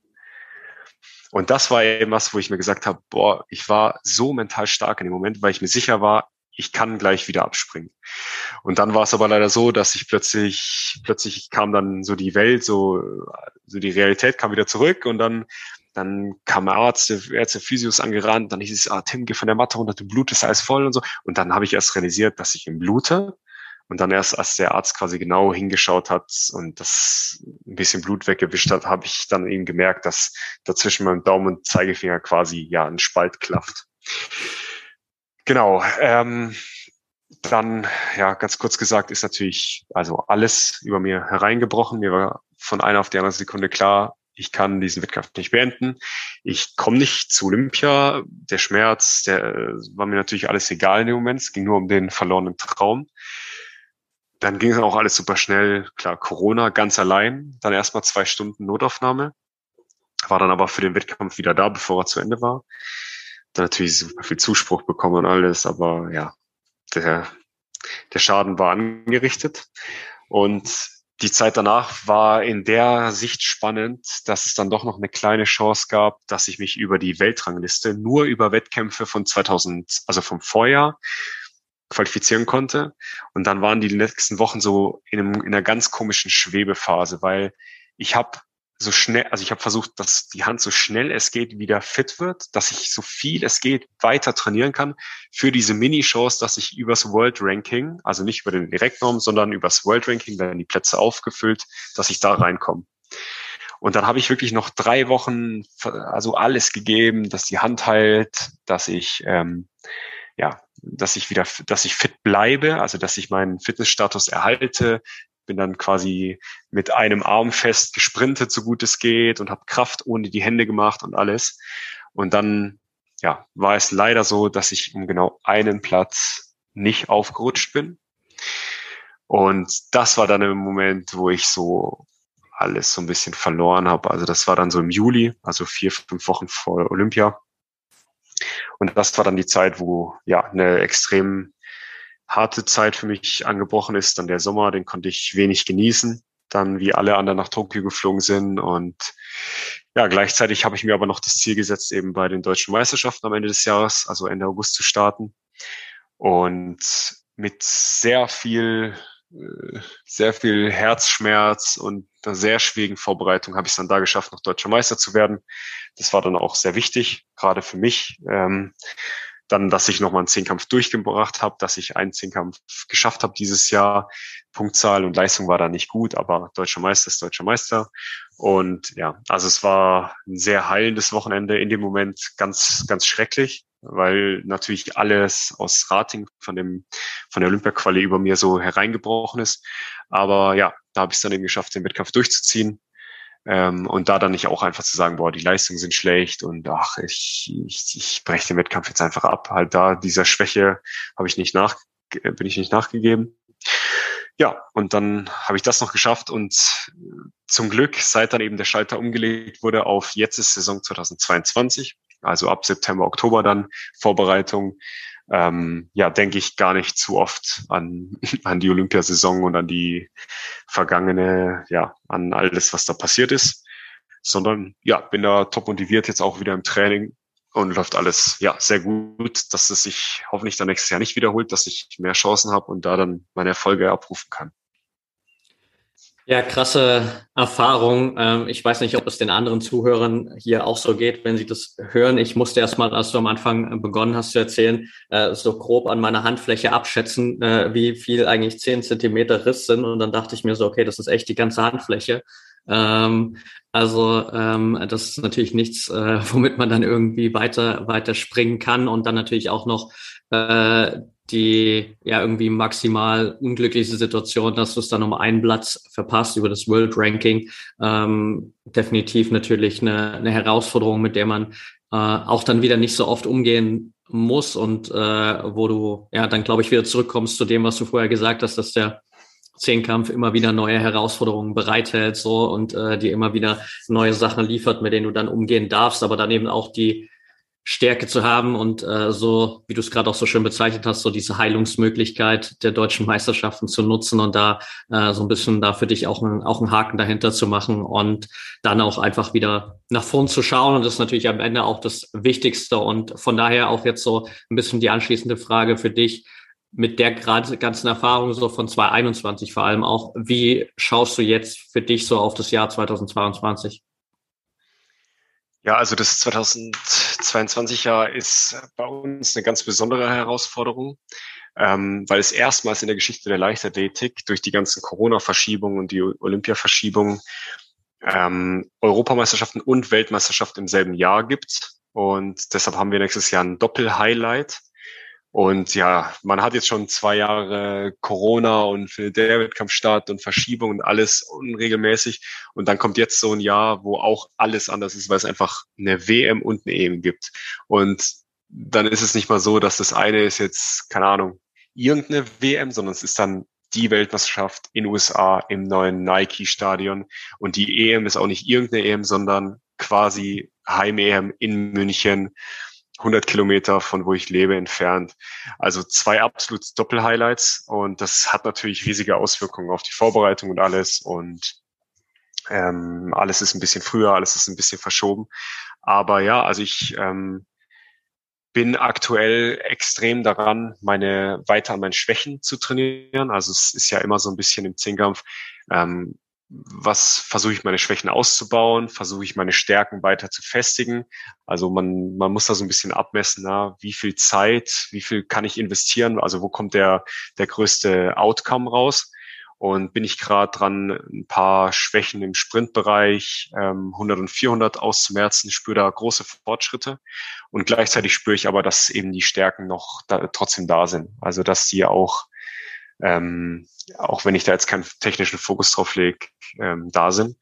S1: Und das war eben was, wo ich mir gesagt habe, boah, ich war so mental stark in dem Moment, weil ich mir sicher war, ich kann gleich wieder abspringen. Und dann war es aber leider so, dass ich plötzlich, plötzlich kam dann so die Welt, so, so die Realität kam wieder zurück und dann, dann kam Arzt, Ärzte, Physios angerannt, dann hieß es, ah, Tim, geh von der Matte runter, du blutest alles voll und so. Und dann habe ich erst realisiert, dass ich im Blute und dann erst, als der Arzt quasi genau hingeschaut hat und das ein bisschen Blut weggewischt hat, habe ich dann eben gemerkt, dass dazwischen meinem Daumen und Zeigefinger quasi ja ein Spalt klafft. Genau. Ähm, dann, ja, ganz kurz gesagt, ist natürlich also alles über mir hereingebrochen. Mir war von einer auf die andere Sekunde klar, ich kann diesen Wettkampf nicht beenden. Ich komme nicht zu Olympia. Der Schmerz, der war mir natürlich alles egal in dem Moment. Es ging nur um den verlorenen Traum dann ging es auch alles super schnell. Klar, Corona ganz allein, dann erstmal zwei Stunden Notaufnahme, war dann aber für den Wettkampf wieder da, bevor er zu Ende war. Dann natürlich super viel Zuspruch bekommen und alles, aber ja, der, der Schaden war angerichtet. Und die Zeit danach war in der Sicht spannend, dass es dann doch noch eine kleine Chance gab, dass ich mich über die Weltrangliste nur über Wettkämpfe von 2000, also vom Vorjahr qualifizieren konnte. Und dann waren die nächsten Wochen so in, einem, in einer ganz komischen Schwebephase, weil ich habe so schnell, also ich habe versucht, dass die Hand so schnell es geht wieder fit wird, dass ich so viel es geht weiter trainieren kann für diese Mini-Shows, dass ich übers World Ranking, also nicht über den Direktnorm, sondern übers World Ranking werden die Plätze aufgefüllt, dass ich da reinkomme. Und dann habe ich wirklich noch drei Wochen, also alles gegeben, dass die Hand heilt, dass ich ähm, ja dass ich wieder, dass ich fit bleibe, also dass ich meinen Fitnessstatus erhalte, bin dann quasi mit einem Arm fest gesprintet, so gut es geht und habe Kraft ohne die Hände gemacht und alles. Und dann ja, war es leider so, dass ich um genau einen Platz nicht aufgerutscht bin. Und das war dann im Moment, wo ich so alles so ein bisschen verloren habe. Also das war dann so im Juli, also vier, fünf Wochen vor Olympia. Und das war dann die Zeit, wo ja eine extrem harte Zeit für mich angebrochen ist. Dann der Sommer, den konnte ich wenig genießen. dann wie alle anderen nach Tokio geflogen sind und ja, gleichzeitig habe ich mir aber noch das Ziel gesetzt, eben bei den deutschen Meisterschaften am Ende des Jahres, also Ende August zu starten. Und mit sehr viel, äh, sehr viel Herzschmerz und einer sehr schwierigen Vorbereitung habe ich es dann da geschafft, noch deutscher Meister zu werden. Das war dann auch sehr wichtig, gerade für mich. Ähm, dann, dass ich nochmal einen Zehnkampf durchgebracht habe, dass ich einen Zehnkampf geschafft habe dieses Jahr. Punktzahl und Leistung war da nicht gut, aber deutscher Meister ist deutscher Meister. Und ja, also es war ein sehr heilendes Wochenende in dem Moment ganz, ganz schrecklich, weil natürlich alles aus Rating von dem, von der Olympia-Quali über mir so hereingebrochen ist. Aber ja, da habe ich es dann eben geschafft, den Wettkampf durchzuziehen. Ähm, und da dann nicht auch einfach zu sagen, boah, die Leistungen sind schlecht und ach, ich, ich, ich breche den Wettkampf jetzt einfach ab. Halt da dieser Schwäche habe ich nicht nach, bin ich nicht nachgegeben. Ja, und dann habe ich das noch geschafft und zum Glück, seit dann eben der Schalter umgelegt wurde auf jetzt ist Saison 2022, also ab September, Oktober dann Vorbereitung, ähm, ja, denke ich gar nicht zu oft an, (laughs) an die Olympiasaison und an die vergangene, ja, an alles, was da passiert ist, sondern ja, bin da top motiviert jetzt auch wieder im Training und läuft alles ja sehr gut, dass es sich hoffentlich dann nächstes Jahr nicht wiederholt, dass ich mehr Chancen habe und da dann meine Erfolge abrufen kann.
S2: Ja, krasse Erfahrung. Ähm, ich weiß nicht, ob es den anderen Zuhörern hier auch so geht, wenn sie das hören. Ich musste erst mal, als du am Anfang begonnen hast zu erzählen, äh, so grob an meiner Handfläche abschätzen, äh, wie viel eigentlich zehn Zentimeter Riss sind. Und dann dachte ich mir so, okay, das ist echt die ganze Handfläche. Ähm, also ähm, das ist natürlich nichts, äh, womit man dann irgendwie weiter weiter springen kann und dann natürlich auch noch die ja irgendwie maximal unglückliche Situation, dass du es dann um einen Platz verpasst über das World Ranking. Ähm, definitiv natürlich eine, eine Herausforderung, mit der man äh, auch dann wieder nicht so oft umgehen muss und äh, wo du ja dann glaube ich wieder zurückkommst zu dem, was du vorher gesagt hast, dass der Zehnkampf immer wieder neue Herausforderungen bereithält so und äh, dir immer wieder neue Sachen liefert, mit denen du dann umgehen darfst, aber dann eben auch die Stärke zu haben und äh, so, wie du es gerade auch so schön bezeichnet hast, so diese Heilungsmöglichkeit der deutschen Meisterschaften zu nutzen und da äh, so ein bisschen da für dich auch, ein, auch einen Haken dahinter zu machen und dann auch einfach wieder nach vorn zu schauen. Und das ist natürlich am Ende auch das Wichtigste. Und von daher auch jetzt so ein bisschen die anschließende Frage für dich mit der gerade ganzen Erfahrung so von 2021 vor allem auch. Wie schaust du jetzt für dich so auf das Jahr 2022?
S1: Ja, also das 2000 22 Jahre ist bei uns eine ganz besondere Herausforderung, ähm, weil es erstmals in der Geschichte der Leichtathletik durch die ganzen Corona-Verschiebungen und die Olympia-Verschiebungen ähm, Europameisterschaften und Weltmeisterschaften im selben Jahr gibt. Und deshalb haben wir nächstes Jahr ein Doppel-Highlight. Und ja, man hat jetzt schon zwei Jahre Corona und der Wettkampfstart und Verschiebung und alles unregelmäßig. Und dann kommt jetzt so ein Jahr, wo auch alles anders ist, weil es einfach eine WM und eine EM gibt. Und dann ist es nicht mal so, dass das eine ist jetzt, keine Ahnung, irgendeine WM, sondern es ist dann die Weltmeisterschaft in USA im neuen Nike-Stadion. Und die EM ist auch nicht irgendeine EM, sondern quasi Heim-EM in München. 100 Kilometer von wo ich lebe entfernt. Also zwei absolute Doppel-Highlights und das hat natürlich riesige Auswirkungen auf die Vorbereitung und alles und ähm, alles ist ein bisschen früher, alles ist ein bisschen verschoben. Aber ja, also ich ähm, bin aktuell extrem daran, meine weiter an meinen Schwächen zu trainieren. Also es ist ja immer so ein bisschen im Zehnkampf, ähm, was versuche ich meine Schwächen auszubauen, versuche ich meine Stärken weiter zu festigen. Also man, man muss da so ein bisschen abmessen, na, wie viel Zeit, wie viel kann ich investieren, also wo kommt der, der größte Outcome raus. Und bin ich gerade dran, ein paar Schwächen im Sprintbereich, ähm, 100 und 400 auszumerzen, spüre da große Fortschritte. Und gleichzeitig spüre ich aber, dass eben die Stärken noch da, trotzdem da sind. Also dass die auch ähm, auch wenn ich da jetzt keinen technischen Fokus drauf lege, ähm, da sind.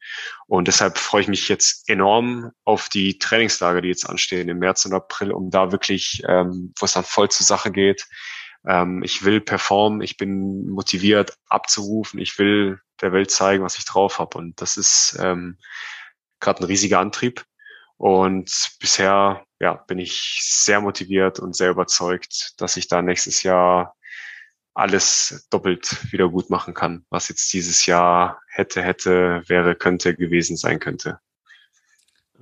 S1: Und deshalb freue ich mich jetzt enorm auf die Trainingslager, die jetzt anstehen im März und April, um da wirklich, ähm, wo es dann voll zur Sache geht. Ähm, ich will performen, ich bin motiviert abzurufen, ich will der Welt zeigen, was ich drauf habe. Und das ist ähm, gerade ein riesiger Antrieb. Und bisher ja, bin ich sehr motiviert und sehr überzeugt, dass ich da nächstes Jahr alles doppelt wieder gut machen kann, was jetzt dieses Jahr hätte, hätte, wäre, könnte, gewesen sein könnte.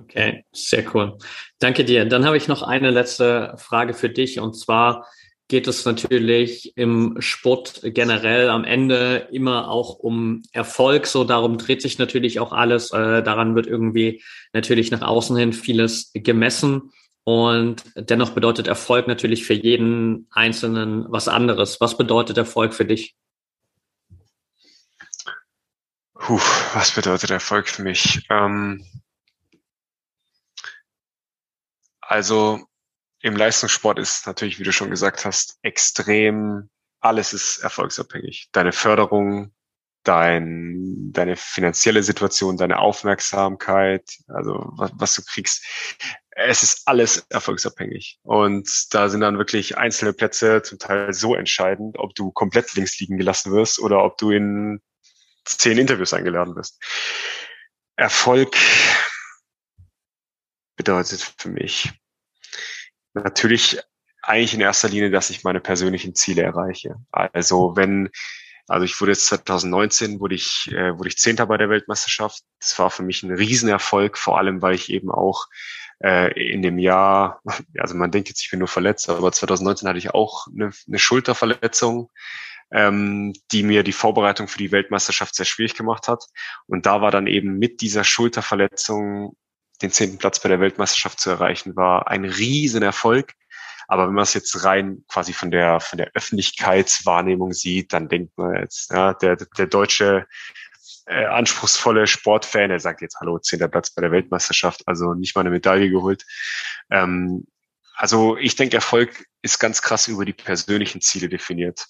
S2: Okay, sehr cool. Danke dir. Dann habe ich noch eine letzte Frage für dich und zwar geht es natürlich im Sport generell am Ende immer auch um Erfolg. So darum dreht sich natürlich auch alles. Äh, daran wird irgendwie natürlich nach außen hin vieles gemessen. Und dennoch bedeutet Erfolg natürlich für jeden Einzelnen was anderes. Was bedeutet Erfolg für dich?
S1: Puh, was bedeutet Erfolg für mich? Ähm, also im Leistungssport ist natürlich, wie du schon gesagt hast, extrem, alles ist erfolgsabhängig. Deine Förderung, dein, deine finanzielle Situation, deine Aufmerksamkeit, also was, was du kriegst. Es ist alles erfolgsabhängig. Und da sind dann wirklich einzelne Plätze zum Teil so entscheidend, ob du komplett links liegen gelassen wirst oder ob du in zehn Interviews eingeladen wirst. Erfolg bedeutet für mich natürlich eigentlich in erster Linie, dass ich meine persönlichen Ziele erreiche. Also wenn, also ich wurde jetzt 2019, wurde ich, äh, wurde ich Zehnter bei der Weltmeisterschaft. Das war für mich ein Riesenerfolg, vor allem, weil ich eben auch in dem Jahr, (laughs) also man denkt jetzt, ich bin nur verletzt, aber 2019 hatte ich auch eine, eine Schulterverletzung, ähm, die mir die Vorbereitung für die Weltmeisterschaft sehr schwierig gemacht hat. Und da war dann eben mit dieser Schulterverletzung den zehnten Platz bei der Weltmeisterschaft zu erreichen, war ein Riesenerfolg. Aber wenn man es jetzt rein quasi von der, von der Öffentlichkeitswahrnehmung sieht, dann denkt man jetzt, ja, der, der deutsche äh, anspruchsvolle Sportfan, der sagt jetzt, hallo, zehnter Platz bei der Weltmeisterschaft, also nicht mal eine Medaille geholt. Ähm, also ich denke, Erfolg ist ganz krass über die persönlichen Ziele definiert.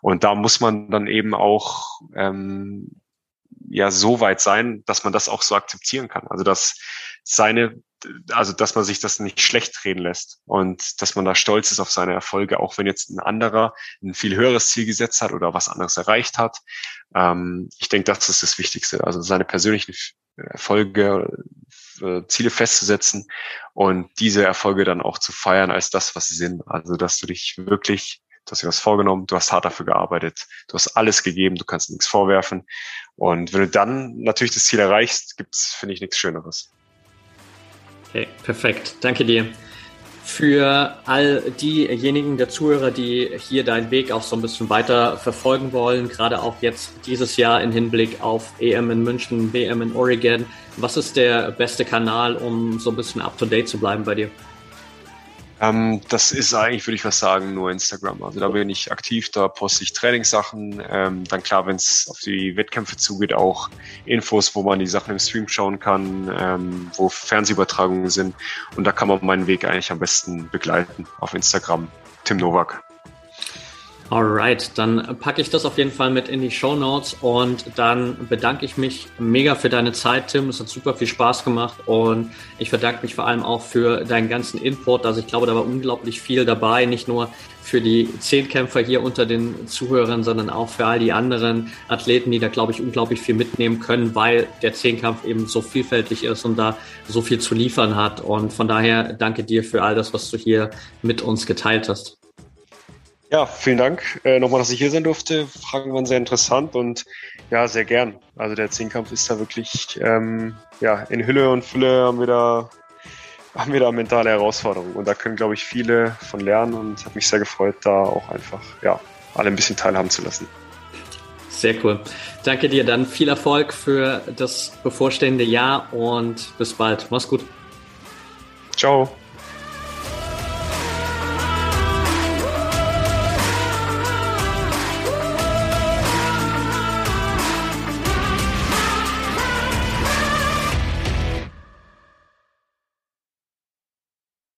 S1: Und da muss man dann eben auch ähm, ja so weit sein, dass man das auch so akzeptieren kann. Also dass seine, also dass man sich das nicht schlecht reden lässt und dass man da stolz ist auf seine Erfolge, auch wenn jetzt ein anderer ein viel höheres Ziel gesetzt hat oder was anderes erreicht hat. Ähm, ich denke, das ist das Wichtigste. Also seine persönlichen Erfolge, äh, Ziele festzusetzen und diese Erfolge dann auch zu feiern als das, was sie sind. Also dass du dich wirklich du hast dir was vorgenommen, du hast hart dafür gearbeitet, du hast alles gegeben, du kannst nichts vorwerfen. Und wenn du dann natürlich das Ziel erreichst, gibt es, finde ich, nichts Schöneres.
S2: Okay, perfekt. Danke dir. Für all diejenigen der Zuhörer, die hier deinen Weg auch so ein bisschen weiter verfolgen wollen, gerade auch jetzt dieses Jahr im Hinblick auf EM in München, WM in Oregon, was ist der beste Kanal, um so ein bisschen up to date zu bleiben bei dir?
S1: Ähm, das ist eigentlich, würde ich was sagen, nur Instagram. Also da bin ich aktiv, da poste ich Trainingssachen. Ähm, dann klar, wenn es auf die Wettkämpfe zugeht, auch Infos, wo man die Sachen im Stream schauen kann, ähm, wo Fernsehübertragungen sind. Und da kann man meinen Weg eigentlich am besten begleiten auf Instagram. Tim Nowak.
S2: Alright, dann packe ich das auf jeden Fall mit in die Show Notes und dann bedanke ich mich mega für deine Zeit, Tim. Es hat super viel Spaß gemacht und ich verdanke mich vor allem auch für deinen ganzen Input. Also ich glaube, da war unglaublich viel dabei, nicht nur für die Zehnkämpfer hier unter den Zuhörern, sondern auch für all die anderen Athleten, die da, glaube ich, unglaublich viel mitnehmen können, weil der Zehnkampf eben so vielfältig ist und da so viel zu liefern hat. Und von daher danke dir für all das, was du hier mit uns geteilt hast.
S1: Ja, vielen Dank äh, nochmal, dass ich hier sein durfte. Fragen waren sehr interessant und ja, sehr gern. Also der Zehnkampf ist da wirklich, ähm, ja, in Hülle und Fülle haben wir da, haben wir da mentale Herausforderungen und da können, glaube ich, viele von lernen und hat mich sehr gefreut, da auch einfach, ja, alle ein bisschen teilhaben zu lassen.
S2: Sehr cool. Danke dir. Dann viel Erfolg für das bevorstehende Jahr und bis bald. Mach's gut.
S1: Ciao.